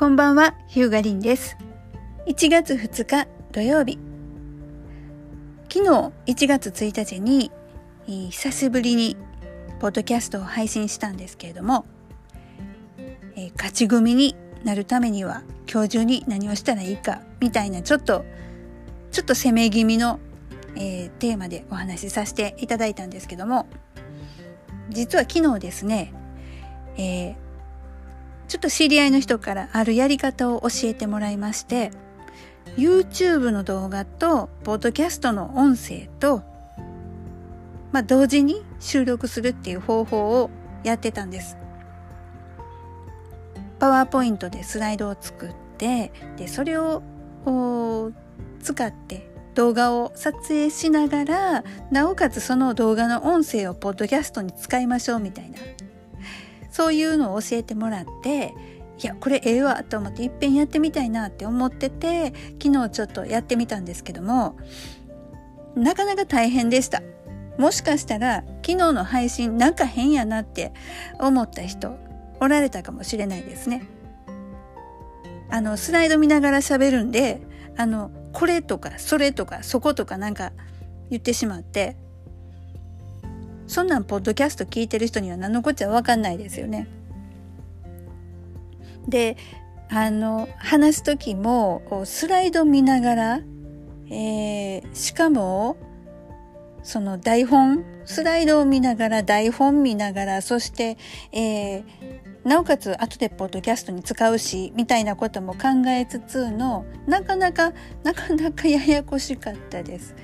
こんばんは、ヒューガリンです。1月2日土曜日。昨日1月1日に久しぶりにポッドキャストを配信したんですけれども、え、勝ち組になるためには今日中に何をしたらいいかみたいなちょっとちょっと攻め気味の、えー、テーマでお話しさせていただいたんですけども実は昨日ですね、えー、ちょっと知り合いの人からあるやり方を教えてもらいまして YouTube の動画とポッドキャストの音声と、まあ、同時に収録するっていう方法をやってたんです。パワーポイントでスライドを作ってでそれを使って動画を撮影しながらなおかつその動画の音声をポッドキャストに使いましょうみたいなそういうのを教えてもらっていやこれええわと思っていっぺんやってみたいなって思ってて昨日ちょっとやってみたんですけどもなかなか大変でした。もしかしたら昨日の配信なんか変やなって思った人おられたかもしれないですね。あのスライド見ながら喋るんであのこれとかそれとかそことかなんか言ってしまってそんなんポッドキャスト聞いてる人には何のこっちゃ分かんないですよね。であの話す時もスライド見ながら、えー、しかもその台本スライドを見ながら台本見ながらそして、えー、なおかつ後でポッドキャストに使うしみたいなことも考えつつのなかなかなかなかややこしかったです。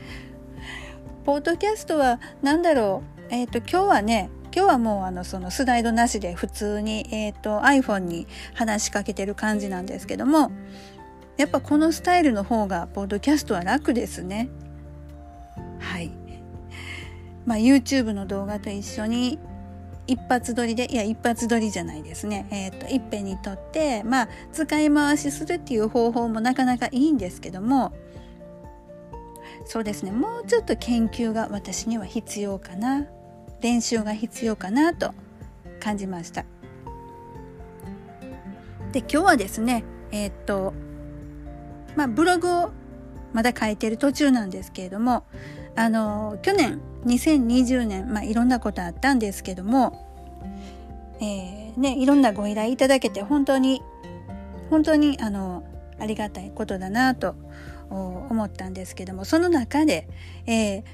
ポッドキャストは何だろうえっ、ー、と今日はね今日はもうあのそのスライドなしで普通に、えーと、iPhone に話しかけてる感じなんですけどもやっぱこのスタイルの方がポッドキャストは楽ですね。はい。まあ YouTube の動画と一緒に一発撮りでいや一発撮りじゃないですね。えっ、ー、といっぺんに撮ってまあ使い回しするっていう方法もなかなかいいんですけどもそうですねもうちょっと研究が私には必要かな練習が必要かなと感じました。で今日はですねえー、っとまあブログをまだ書いてる途中なんですけれどもあの去年2020年、まあ、いろんなことあったんですけども、えー、ね、いろんなご依頼いただけて本当に本当にあのありがたいことだなと思ったんですけどもその中で、えー、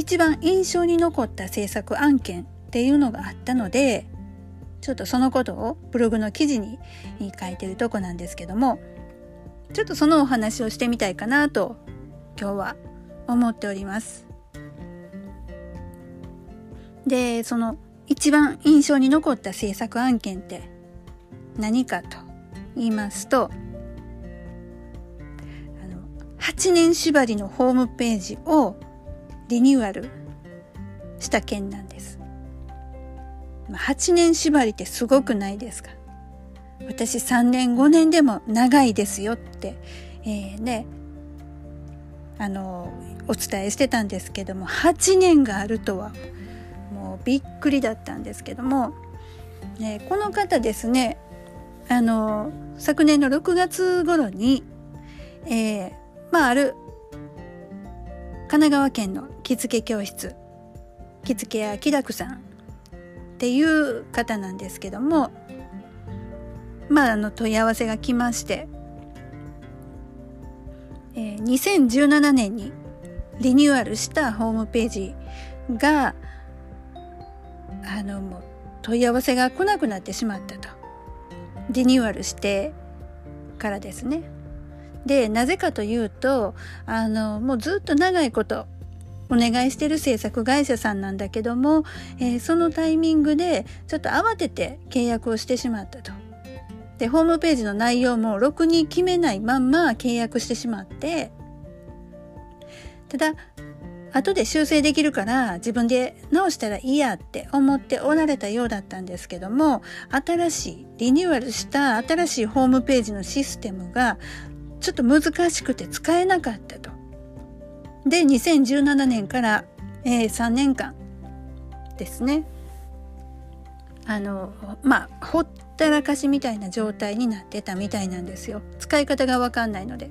一番印象に残った制作案件っていうのがあったのでちょっとそのことをブログの記事に書いてるとこなんですけどもちょっとそのお話をしてみたいかなと今日は思っております。でその一番印象に残った制作案件って何かと言いますとあの8年縛りのホームページをリニューアルした件なんです。8年縛りってすごくないですか？私3年5年でも長いですよって、えー、ねあのお伝えしてたんですけども8年があるとはもうびっくりだったんですけども、ね、この方ですねあの昨年の6月頃に、えー、まあある神奈川県の着付け教室。着付け屋木楽さん。っていう方なんですけどもまああの問い合わせが来まして、えー、2017年にリニューアルしたホームページがあのもう問い合わせが来なくなってしまったと。リニューアルしてからですね。でなぜかというとあのもうずっと長いことお願いしてる制作会社さんなんだけども、えー、そのタイミングでちょっと慌てて契約をしてしまったと。でホームページの内容もろくに決めないまんま契約してしまってただ後で修正できるから自分で直したらいいやって思っておられたようだったんですけども新しいリニューアルした新しいホームページのシステムがちょっと難しくて使えなかったと。で2017年から、えー、3年間ですねあのまあほったらかしみたいな状態になってたみたいなんですよ使い方が分かんないので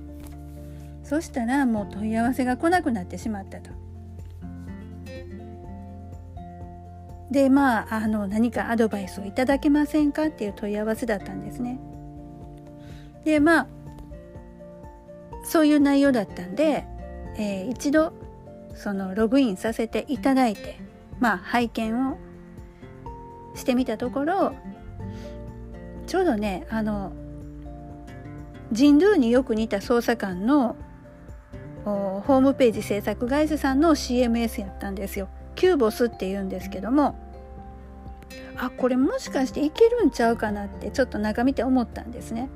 そしたらもう問い合わせが来なくなってしまったと。でまああの何かアドバイスをいただけませんかっていう問い合わせだったんですね。でまあそういう内容だったんで、えー、一度そのログインさせていただいてまあ拝見をしてみたところちょうどねあのジンドゥによく似た捜査官のホームページ制作会社さんの CMS やったんですよ。キューボスって言うんですけどもあこれもしかしていけるんちゃうかなってちょっと中見て思ったんですね。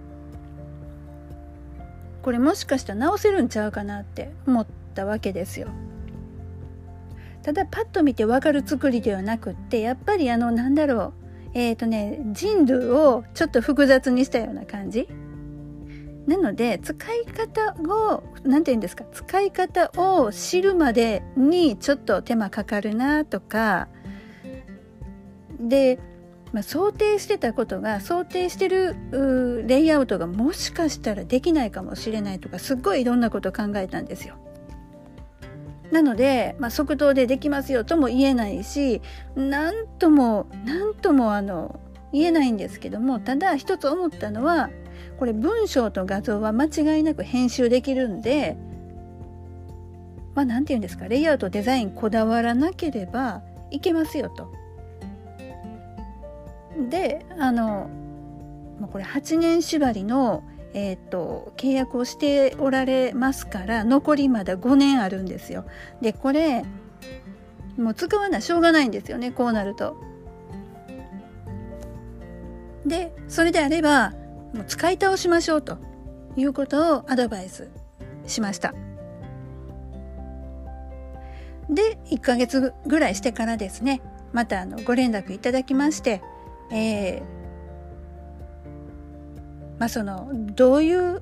これもしかしたら直せるんちゃうかなって思ったわけですよ。ただパッと見て分かる作りではなくってやっぱりあのなんだろう。えっ、ー、とね人類をちょっと複雑にしたような感じ。なので使い方を何て言うんですか。使い方を知るまでにちょっと手間かかるなとか。で、まあ、想定してたことが想定してるレイアウトがもしかしたらできないかもしれないとかすっごいいろんなこと考えたんですよ。なので、まあ、即答でできますよとも言えないし何とも何ともあの言えないんですけどもただ一つ思ったのはこれ文章と画像は間違いなく編集できるんでまあ何て言うんですかレイアウトデザインこだわらなければいけますよと。であのこれ8年縛りのえーと、契約をしておられますから残りまだ5年あるんですよ。でこれもう使わなしょうがないんですよねこうなると。でそれであればもう使い倒しましょうということをアドバイスしました。で1ヶ月ぐらいしてからですねまたあのご連絡いただきまして、えーまあ、そのどういう、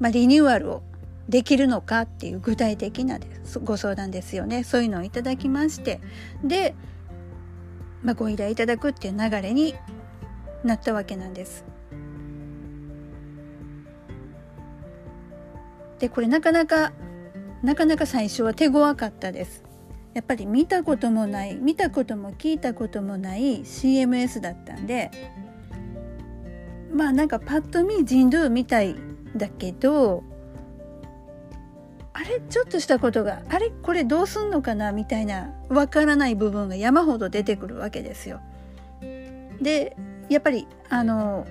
まあ、リニューアルをできるのかっていう具体的なご相談ですよねそういうのをいただきましてで、まあ、ご依頼いただくっていう流れになったわけなんです。でこれなかなかなかなか最初は手強かったです。やっぱり見たこともない見たことも聞いたこともない CMS だったんでまあなんかパッと見人類みたいだけどあれちょっとしたことがあれこれどうすんのかなみたいなわからない部分が山ほど出てくるわけですよ。でやっぱりあの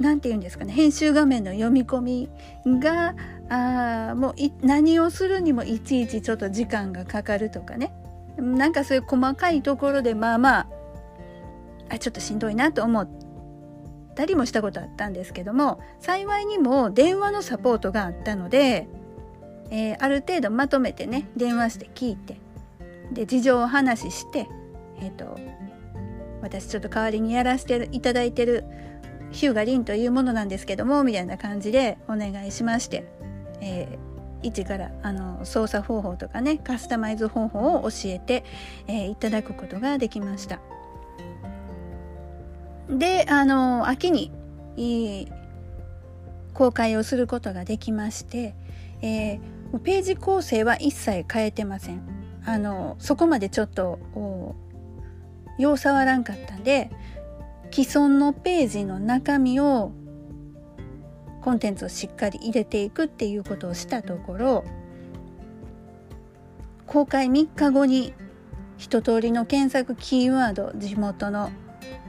何て言うんですかね編集画面の読み込みがあもう何をするにもいちいちちょっと時間がかかるとかね。なんかそういう細かいところでまあまああちょっとしんどいなと思ったりもしたことあったんですけども幸いにも電話のサポートがあったので、えー、ある程度まとめてね電話して聞いてで事情を話してえっ、ー、と私ちょっと代わりにやらせていただいてるヒューガリンというものなんですけどもみたいな感じでお願いしまして、えー、一からあの操作方法とかねカスタマイズ方法を教えて、えー、いただくことができました。であの秋に公開をすることができまして、えー、ページ構成は一切変えてませんあのそこまでちょっとよう触らんかったんで既存のページの中身をコンテンツをしっかり入れていくっていうことをしたところ公開3日後に一通りの検索キーワード地元の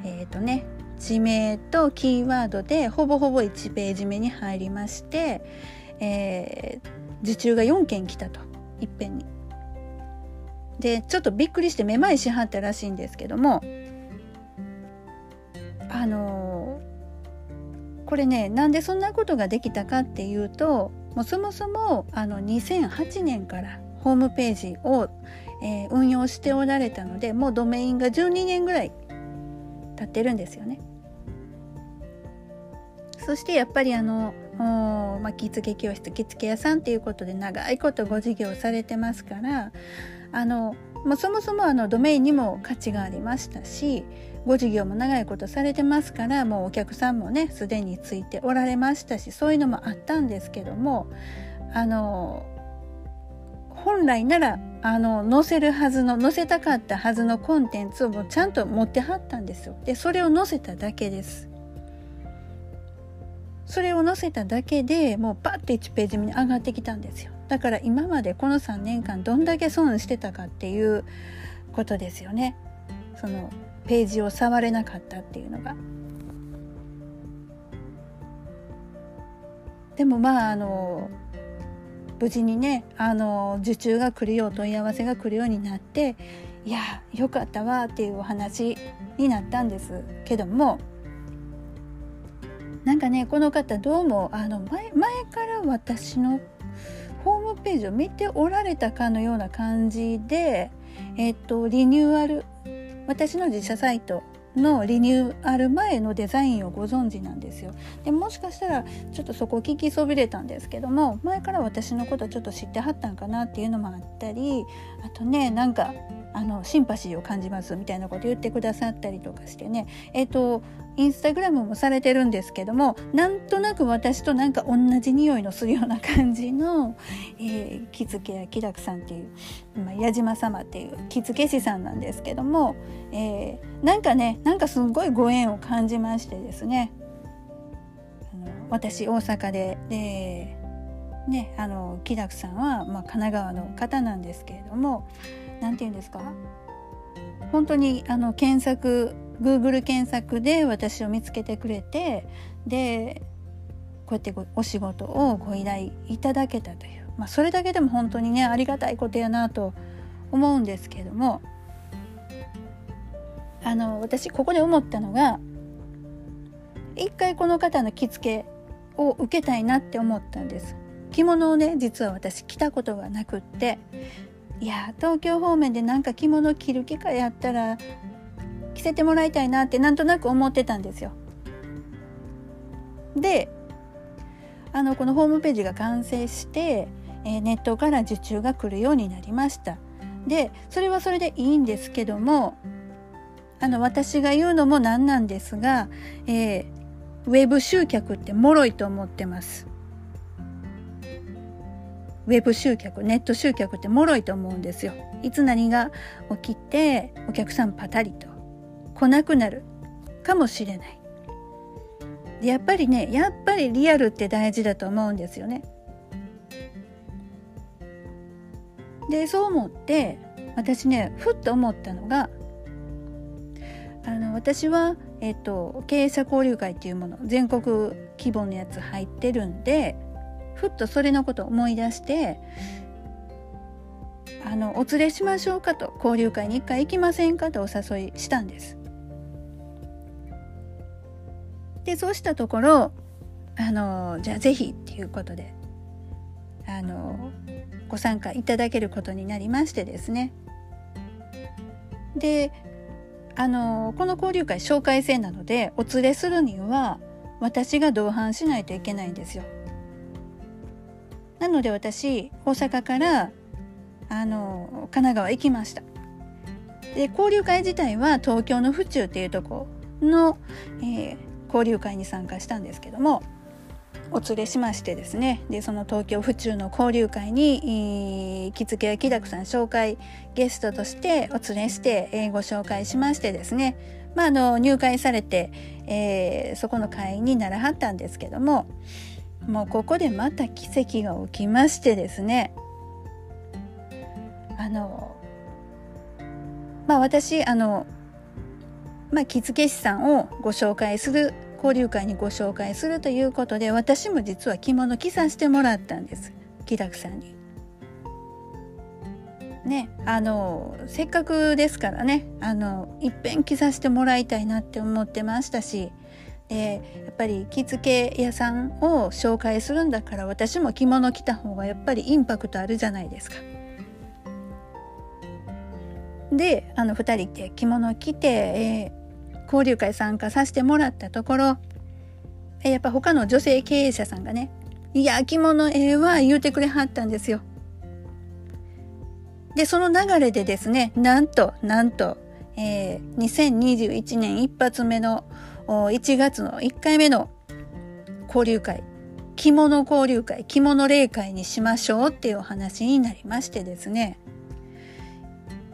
えっ、ー、とね地名とキーワードでほぼほぼ1ページ目に入りまして、えー、受注が4件来たといっぺんに。でちょっとびっくりしてめまいしはったらしいんですけどもあのー、これねなんでそんなことができたかっていうともうそもそもあの2008年からホームページを、えー、運用しておられたのでもうドメインが12年ぐらい経ってるんですよね。そしてやっぱりあのまあ、着付け教室着付け屋さんっていうことで長いことご事業されてますからあのまあ、そもそもあのドメインにも価値がありましたしご事業も長いことされてますからもうお客さんもねすでについておられましたしそういうのもあったんですけどもあの本来ならあの載せるはずの載せたかったはずのコンテンツをもうちゃんと持ってはったんですよ。でそれを載せただけです。それを載せただけでもうパッて1ページ目に上がってきたんですよ。だから今までこの3年間どんだけ損してたかっていうことですよね。そのページを触れなかったっていうのが。でもまああの無事にねあの受注が来るよう問い合わせが来るようになっていやよかったわっていうお話になったんですけどもなんかねこの方どうもあの前前から私のホームページを見ておられたかのような感じで、えっと、リニューアル私の自社サイトのリニューアル前のデザインをご存知なんですよ。でもしかしたらちょっとそこ聞きそびれたんですけども前から私のことちょっと知ってはったんかなっていうのもあったりあとねなんかあのシンパシーを感じますみたいなこと言ってくださったりとかしてね。えっ、ー、とインスタグラムもされてるんですけどもなんとなく私となんか同じ匂いのするような感じの、えー、木付や喜楽さんっていう、まあ、矢島様っていう木付師さんなんですけども、えー、なんかねなんかすごいご縁を感じましてですね。あの私大阪ででねあの喜楽さんは、まあ、神奈川の方なんですけれども何て言うんですか？本当にあの検索 Google 検索で私を見つけてくれてでこうやってお仕事をご依頼いただけたという、まあ、それだけでも本当にねありがたいことやなと思うんですけれども。あの私ここで思ったのが一回この方の着付けを受けたいなって思ったんです。着物をね実は私着たことがなくって。いや東京方面でなんか着物着る機会やったら着せてもらいたいなってなんとなく思ってたんですよ。であのこのホームページが完成して、えー、ネットから受注が来るようになりました。でそれはそれでいいんですけどもあの私が言うのもなんなんですが、えー、ウェブ集客って脆いと思ってます。ウェブ集客ネット集客って脆いと思うんですよ。いつ何が起きてお客さんパタリと来なくなるかもしれない。やっぱりねやっぱりリアルって大事だと思うんですよね。でそう思って私ねふっと思ったのがあの私は、えっと、経営者交流会っていうもの全国規模のやつ入ってるんでふっとそれのことを思い出してあのお連れしましょうかと交流会に一回行きませんかとお誘いしたんです。でそうしたところあのじゃあぜひっていうことであのご参加いただけることになりましてですねであのこの交流会紹介制なのでお連れするには私が同伴しないといけないんですよ。なので私大阪からあの神奈川行きました。で交流会自体は東京の府中っていうとこの、えー、交流会に参加したんですけどもお連れしましてですね。でその東京府中の交流会に着付けや木田さん紹介ゲストとしてお連れして、えー、ご紹介しましてですね、まあ、あの入会されて、えー、そこの会員にならはったんですけどももうここでまた奇跡が起きましてですねあのまあ私あのまあ着付け師さんをご紹介する交流会にご紹介するということで私も実は着物着させてもらったんです木田さんに。ねあのせっかくですからねあのいっぺん着させてもらいたいなって思ってましたしでやっぱり着付け屋さんを紹介するんだから私も着物着た方がやっぱりインパクトあるじゃないですか。であの2人で着物着て、えー、交流会参加させてもらったところ、え、やっぱ他の女性経営者さんがね「いや着物ええわ」言うてくれはったんですよ。でその流れでですねなんとなんと、えー、2021年一発目の1月の1回目の交流会。着物交流会。着物例会にしましょうっていうお話になりましてですね。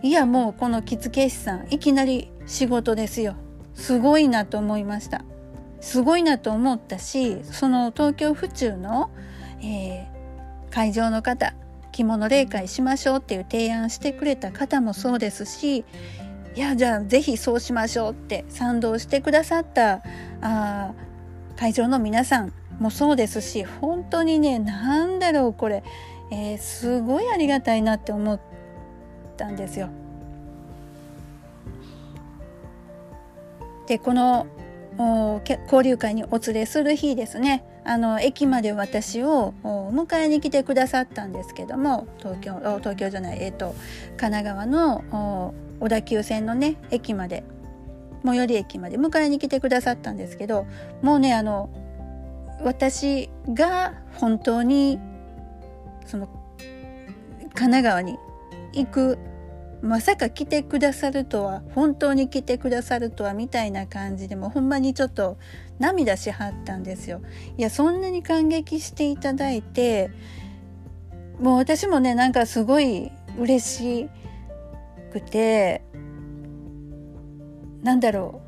いやもうこの着付け師さんいきなり仕事ですよ。すごいなと思いました。すごいなと思ったしその東京府中の、えー、会場の方着物例会しましょうっていう提案してくれた方もそうですしいやじゃあ是非そうしましょうって賛同してくださったあ会場の皆さんもそうですし本当にね何だろうこれ、えー、すごいありがたいなって思ったんですよ。でこの交流会にお連れする日ですねあの駅まで私を迎えに来てくださったんですけども東京東京じゃないえっ、ー、と神奈川のお小田急線のね駅まで最寄り駅まで迎えに来てくださったんですけどもうねあの私が本当にその神奈川に行くまさか来てくださるとは本当に来てくださるとはみたいな感じでもほんまにちょっと涙しはったんですよ。いやそんなに感激していただいてもう私もねなんかすごい嬉しいくてなんだろ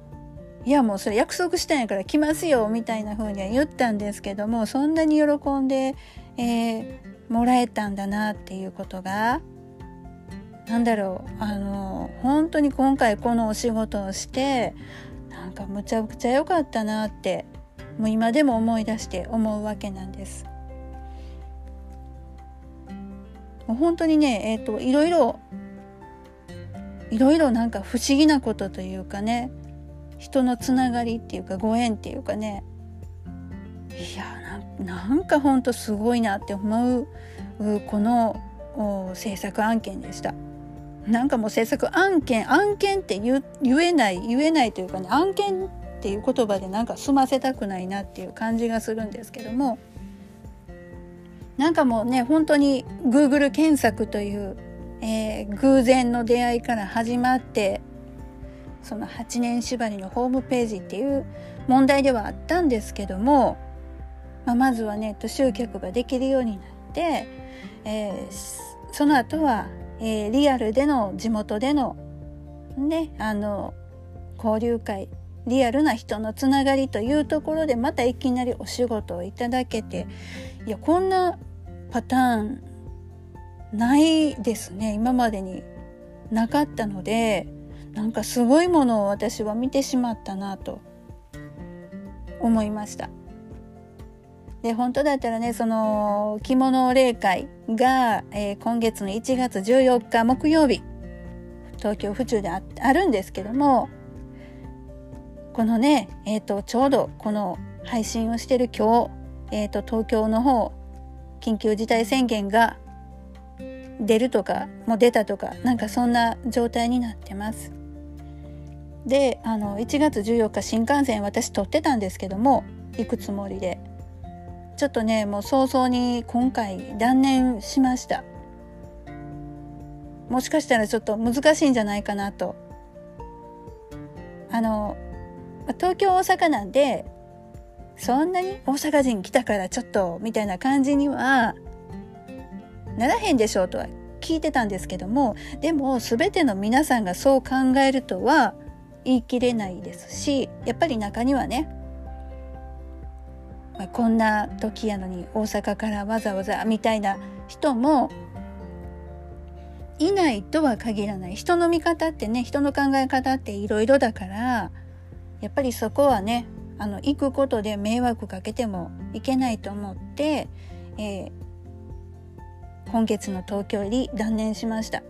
ういやもうそれ約束したんやから来ますよみたいな風には言ったんですけどもそんなに喜んで、えー、もらえたんだなっていうことがなんだろうあの本当に今回このお仕事をしてなんかむちゃくちゃ良かったなってもう今でも思い出して思うわけなんです。もう本当にね、えーと、いろいろいろいろなんか不思議なことというかね人のつながりっていうかご縁っていうかねいやなんかほんとすごいなって思うこの制作案件でした。なんかもう制作案件案件って言えない言えないというかね案件っていう言葉でなんか済ませたくないなっていう感じがするんですけどもなんかもうね本当に Google 検索という、えー、偶然の出会いから始まってその8年縛りのホームページっていう問題ではあったんですけども、まあ、まずはネット集客ができるようになって、えー、その後はえー、リアルでの地元でのねあの交流会リアルな人のつながりというところでまたいきなりお仕事をいただけていやこんなパターンないですね今までになかったのでなんかすごいものを私は見てしまったなと思いました。で本当だったらねその着物例会が、えー、今月の1月14日木曜日東京府中でああるんですけどもこのね、えーと、ちょうどこの配信をしてる今日、えーと、東京の方緊急事態宣言が出るとかもう出たとかなんかそんな状態になってます。であの1月14日新幹線私取ってたんですけども行くつもりで。ちょっとねもう早々に今回断念しました。もしかしたらちょっと難しいんじゃないかなと。あの東京大阪なんでそんなに大阪人来たからちょっとみたいな感じにはならへんでしょうとは聞いてたんですけどもでも全ての皆さんがそう考えるとは言い切れないですしやっぱり中にはねまあ、こんな時やのに大阪からわざわざみたいな人もいないとは限らない。人の見方ってね人の考え方っていろいろだからやっぱりそこはねあの行くことで迷惑かけてもいけないと思って、えー、今月の東京入り断念しました。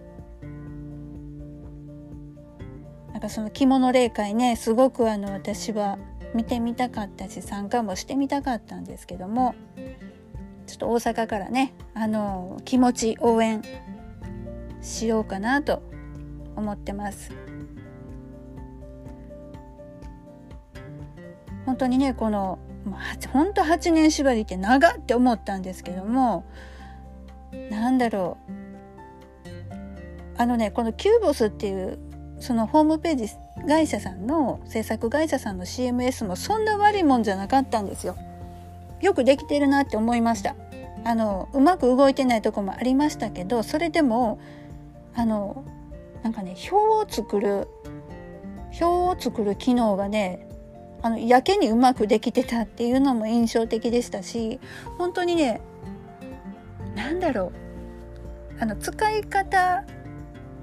なんかその着物霊会ねすごくあの私は見てみたかったし参加もしてみたかったんですけどもちょっと大阪からねあの気持ち応援しようかなと思ってます。本当にねこの本当8年縛りって長って思ったんですけどもなんだろうあのねこのキューボスっていうそのホームページ会社さんの制作会社さんの CMS もそんな悪いもんじゃなかったんですよ。よくできてるなって思いました。あのうまく動いてないとこもありましたけどそれでもあのなんかね表を作る表を作る機能がねあのやけにうまくできてたっていうのも印象的でしたし本当にね何だろうあの使い方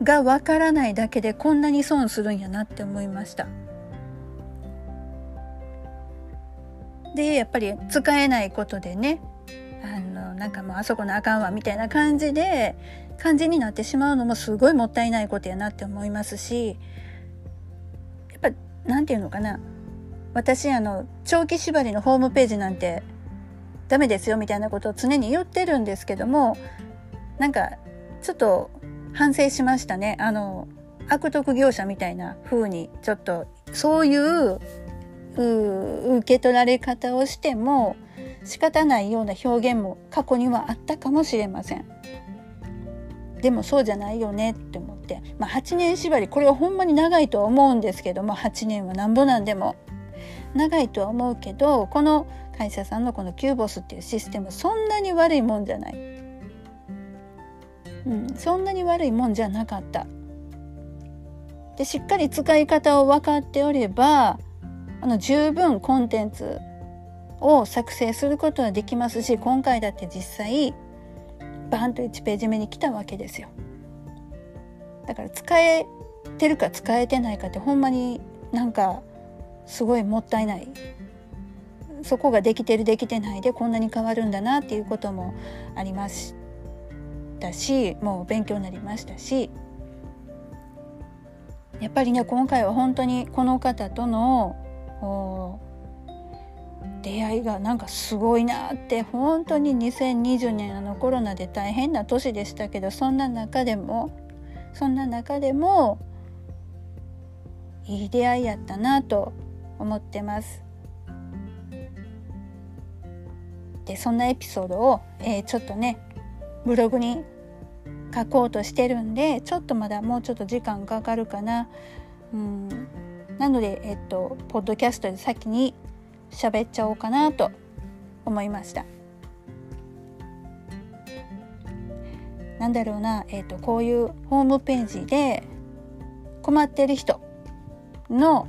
がわからないだけでこんなに損するんやなって思いました。でやっぱり使えないことでねあのなんかもうあそこのあかんわみたいな感じで感じになってしまうのもすごいもったいないことやなって思いますしやっぱ何て言うのかな私あの長期縛りのホームページなんてダメですよみたいなことを常に言ってるんですけどもなんかちょっと反省しましたね。あの悪徳業者みたいな風にちょっとそういう受け取られ方をしても仕方ないような表現も過去にはあったかもしれません。でもそうじゃないよねって思って、まあ、8年縛りこれはほんまに長いとは思うんですけども8年はなんぼなんでも。長いとは思うけどこの会社さんのこのキューボスっていうシステムそんなに悪いもんじゃない。うん、そんなに悪いもんじゃなかった。でしっかり使い方を分かっておればあの十分コンテンツを作成することはできますし今回だって実際バンと1ページ目に来たわけですよ。だから使えてるか使えてないかってほんまになんかすごいもったいないそこができてるできてないでこんなに変わるんだなっていうこともありましたしもう勉強になりましたしやっぱりね今回は本当にこの方との出会いがなんかすごいなって本当に2020年あのコロナで大変な年でしたけどそんな中でもそんな中でもいい出会いやったなと思ってます。でそんなエピソードを、えー、ちょっとねブログに書こうとしてるんでちょっとまだもうちょっと時間かかるかな。うんなので、えっと、ポッドキャストで先に喋っちゃおうかなと思いました。なんだろうな、えっと、こういうホームページで困ってる人の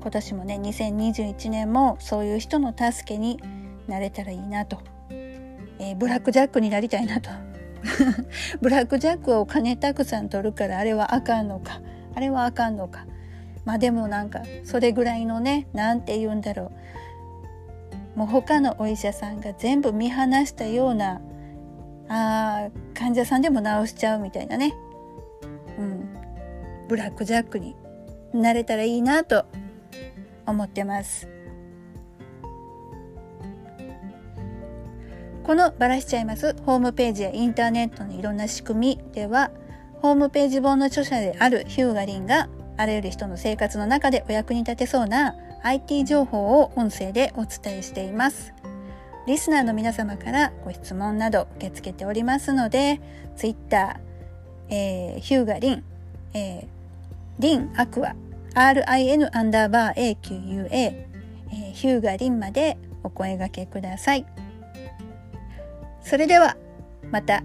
今年もね2021年もそういう人の助けになれたらいいなと、えー、ブラックジャックになりたいなと。ブラックジャックを金たくさん取るからあれはあかんのか。あれはあかんのか。まあでもなんかそれぐらいのね何て言うんだろう。もう他のお医者さんが全部見放したようなあ患者さんでも治しちゃうみたいなね、うん、ブラックジャックになれたらいいなと思ってます。このバラしちゃいますホームページやインターネットのいろんな仕組みではホームページ本の著者であるヒューガリンがあらゆる人の生活の中でお役に立てそうな IT 情報を音声でお伝えしています。リスナーの皆様からご質問など受け付けておりますので、Twitter、えー、ヒューガリン、えー、リンアクア、RIN アンダーバー AQUA、えー、ヒューガリンまでお声掛けください。それでは、また。